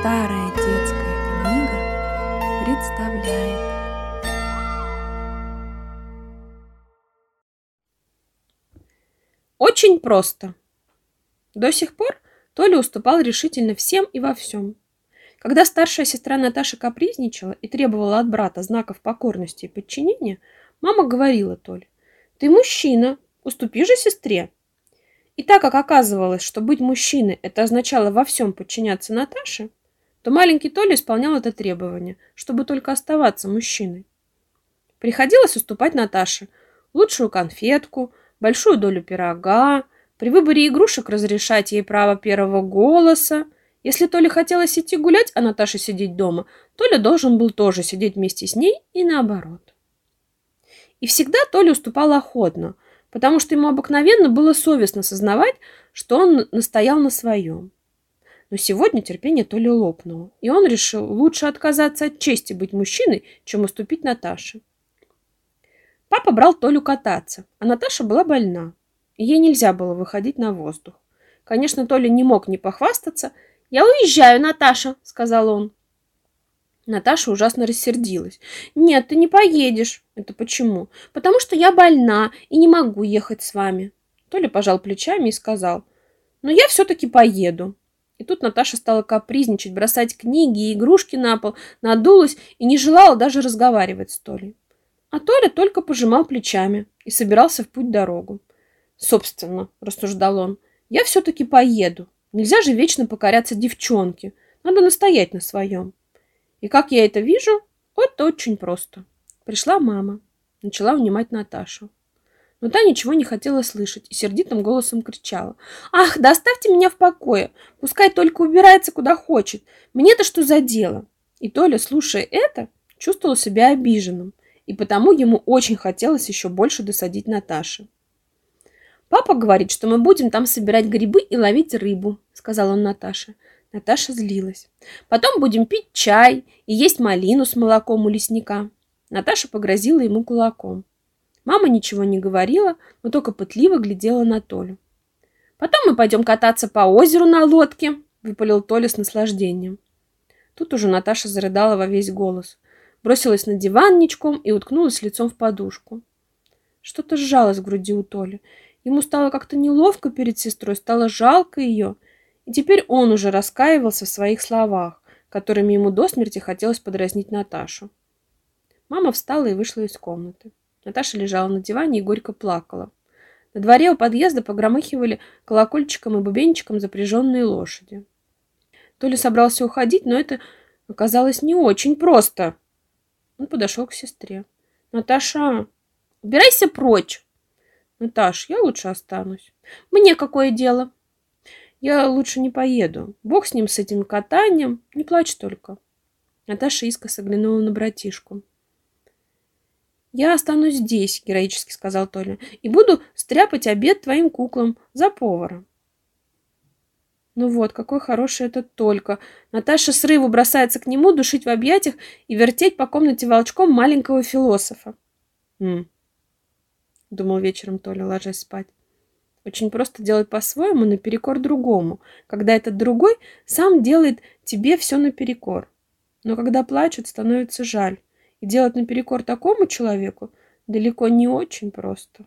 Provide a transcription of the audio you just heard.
Старая детская книга представляет Очень просто. До сих пор Толя уступал решительно всем и во всем. Когда старшая сестра Наташа капризничала и требовала от брата знаков покорности и подчинения, мама говорила Толе, «Ты мужчина, уступи же сестре». И так как оказывалось, что быть мужчиной – это означало во всем подчиняться Наташе, то маленький Толя исполнял это требование, чтобы только оставаться мужчиной. Приходилось уступать Наташе лучшую конфетку, большую долю пирога, при выборе игрушек разрешать ей право первого голоса. Если Толе хотелось идти гулять, а Наташа сидеть дома, Толя должен был тоже сидеть вместе с ней и наоборот. И всегда Толя уступал охотно – потому что ему обыкновенно было совестно сознавать, что он настоял на своем. Но сегодня терпение то ли лопнуло, и он решил лучше отказаться от чести быть мужчиной, чем уступить Наташе. Папа брал Толю кататься, а Наташа была больна, и ей нельзя было выходить на воздух. Конечно, Толя не мог не похвастаться. «Я уезжаю, Наташа», — сказал он. Наташа ужасно рассердилась. «Нет, ты не поедешь». «Это почему?» «Потому что я больна и не могу ехать с вами». Толя пожал плечами и сказал. «Но я все-таки поеду». И тут Наташа стала капризничать, бросать книги и игрушки на пол, надулась и не желала даже разговаривать с Толей. А Толя только пожимал плечами и собирался в путь-дорогу. «Собственно», — рассуждал он, — «я все-таки поеду. Нельзя же вечно покоряться девчонке. Надо настоять на своем». И как я это вижу? Вот очень просто. Пришла мама, начала внимать Наташу. Но та ничего не хотела слышать и сердитым голосом кричала. «Ах, да меня в покое! Пускай только убирается куда хочет! Мне-то что за дело?» И Толя, слушая это, чувствовал себя обиженным, и потому ему очень хотелось еще больше досадить Наташе. «Папа говорит, что мы будем там собирать грибы и ловить рыбу», — сказал он Наташе. Наташа злилась. Потом будем пить чай и есть малину с молоком у лесника. Наташа погрозила ему кулаком. Мама ничего не говорила, но только пытливо глядела на Толю. Потом мы пойдем кататься по озеру на лодке, выпалил Толя с наслаждением. Тут уже Наташа зарыдала во весь голос. Бросилась на диван ничком и уткнулась лицом в подушку. Что-то сжалось в груди у Толи. Ему стало как-то неловко перед сестрой, стало жалко ее – и теперь он уже раскаивался в своих словах, которыми ему до смерти хотелось подразнить Наташу. Мама встала и вышла из комнаты. Наташа лежала на диване и горько плакала. На дворе у подъезда погромыхивали колокольчиком и бубенчиком запряженные лошади. Толя собрался уходить, но это оказалось не очень просто. Он подошел к сестре. «Наташа, убирайся прочь!» «Наташ, я лучше останусь». «Мне какое дело?» Я лучше не поеду. Бог с ним, с этим катанием. Не плачь только. Наташа искоса глянула на братишку. «Я останусь здесь», — героически сказал Толя, «и буду стряпать обед твоим куклам за повара». Ну вот, какой хороший этот Только. Наташа срыву бросается к нему, душить в объятиях и вертеть по комнате волчком маленького философа. «М-м», думал вечером Толя, ложась спать. Очень просто делать по-своему наперекор другому, когда этот другой сам делает тебе все наперекор. Но когда плачут, становится жаль. И делать наперекор такому человеку далеко не очень просто.